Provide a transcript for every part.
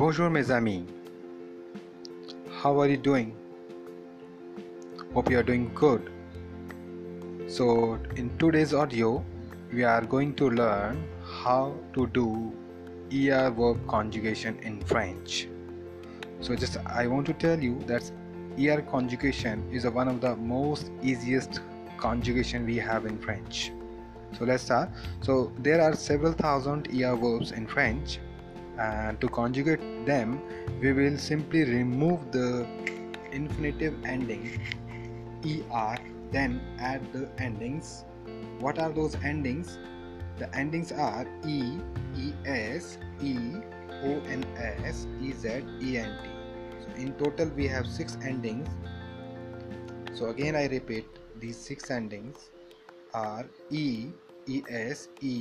Bonjour mes amis. How are you doing? Hope you are doing good. So, in today's audio, we are going to learn how to do ER verb conjugation in French. So, just I want to tell you that ER conjugation is one of the most easiest conjugation we have in French. So let's start. So there are several thousand ER verbs in French and to conjugate them we will simply remove the infinitive ending er then add the endings. What are those endings? The endings are e es e ons ez ent so in total we have six endings. So again i repeat these six endings are e es e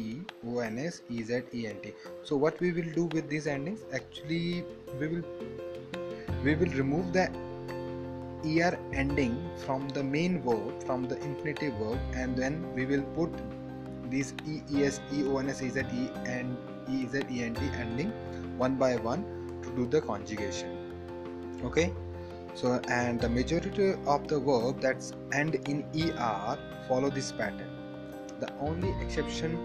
ons ez ent so what we will do with these endings actually we will we will remove the er ending from the main verb from the infinitive verb and then we will put these e es e ez e and ez ent ending one by one to do the conjugation. Okay? So and the majority of the verb that's end in er follow this pattern the only exception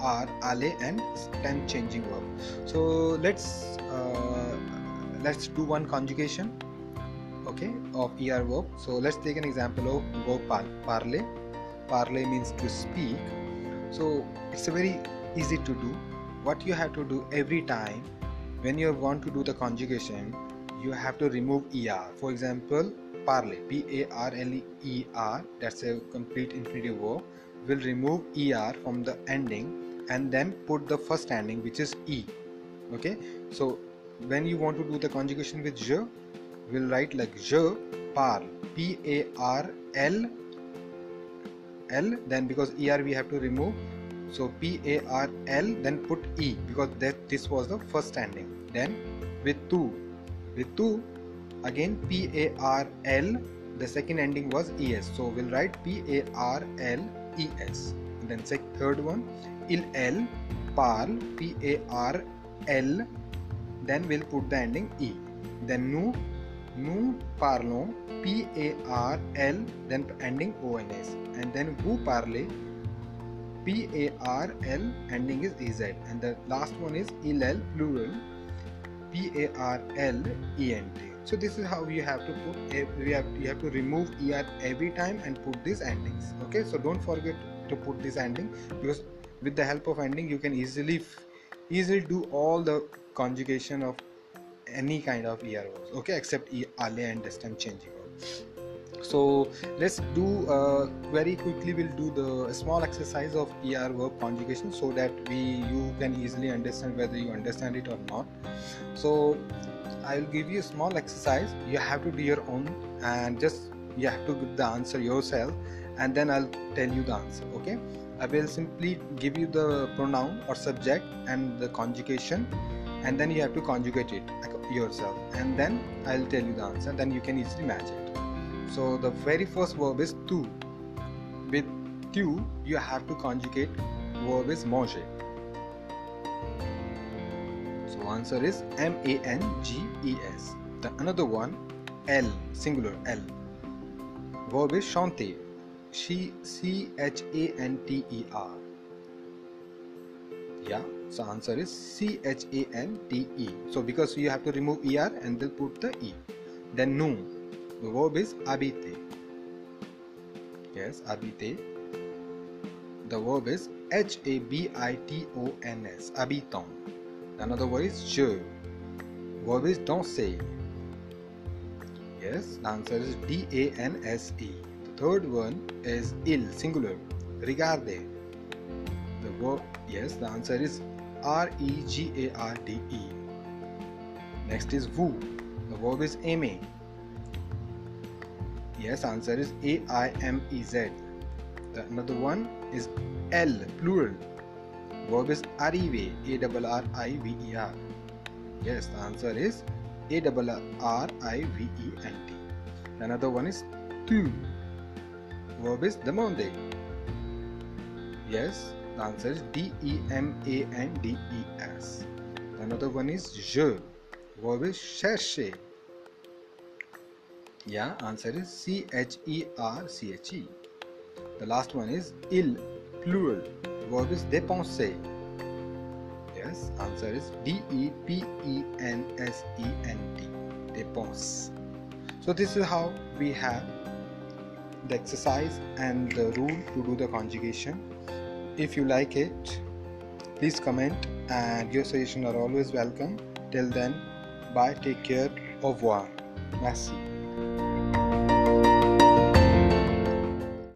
are aller and stem changing verb so let's uh, let's do one conjugation okay of er verb. So let's take an example of verb par parler means to speak. So it's a very easy to do. What you have to do every time when you want to do the conjugation you have to remove er for example parler p a r l e r that's a complete infinitive verb will remove er from the ending and then put the first ending which is e okay? So when you want to do the conjugation with je we'll write like je parle p a r l l then because er we have to remove so p a r l then put e because that this was the first ending. Then with two with two again p a r l the second ending was es so we'll write P A R L E S. And then say third one il l parl p a r l. Then we'll put the ending e. Then nous nous parlons p a r l then ending ons and then vous parlez p a r l ending is ez and the last one is il l plural p a r l e n t so this is how you have to put we have you have to remove er every time and put these endings. Okay so don't forget to put this ending because with the help of ending you can easily easily do all the conjugation of any kind of er verbs okay except aller and the stem changing so let's do uh, very quickly we'll do the small exercise of er verb conjugation so that we you can easily understand whether you understand it or not. So I'll give you a small exercise. You have to do your own and just you have to give the answer yourself and then I'll tell you the answer. Okay. I will simply give you the pronoun or subject and the conjugation and then you have to conjugate it yourself and then I'll tell you the answer then you can easily match it. So the very first verb is tu. With tu you have to conjugate verb is manger answer is M A N G E S. The another one L singular L. Verb is chanter. She C H A N T E R. Yeah, so answer is C H A N T E. So because you have to remove ER and then put the E. Then nous. The verb is habiter. Yes, habiter. The verb is H A B I T O N S. Habitant. Another word is je. Verb is danser. Yes, the answer is D A N S E. The third one is il, singular. Regarde. The verb, yes, the answer is R E G A R D E. Next is vous. The verb is aimer. Yes, answer is A I M E Z. The another one is L, plural. Verb is arriver, A R R I V E R. Yes, the answer is A R R I V E N T. Another one is tu. Verb is demander. Yes, the answer is D E M A N D E S. Another one is je. Verb is chercher. Yeah, answer is C H E R C H E. The last one is il, plural. Verb is dépenser. Yes, answer is D E P E N S E N T. Dépense. So this is how we have the exercise and the rule to do the conjugation. If you like it, please comment and your suggestions are always welcome. Till then, bye, take care, au revoir. Merci.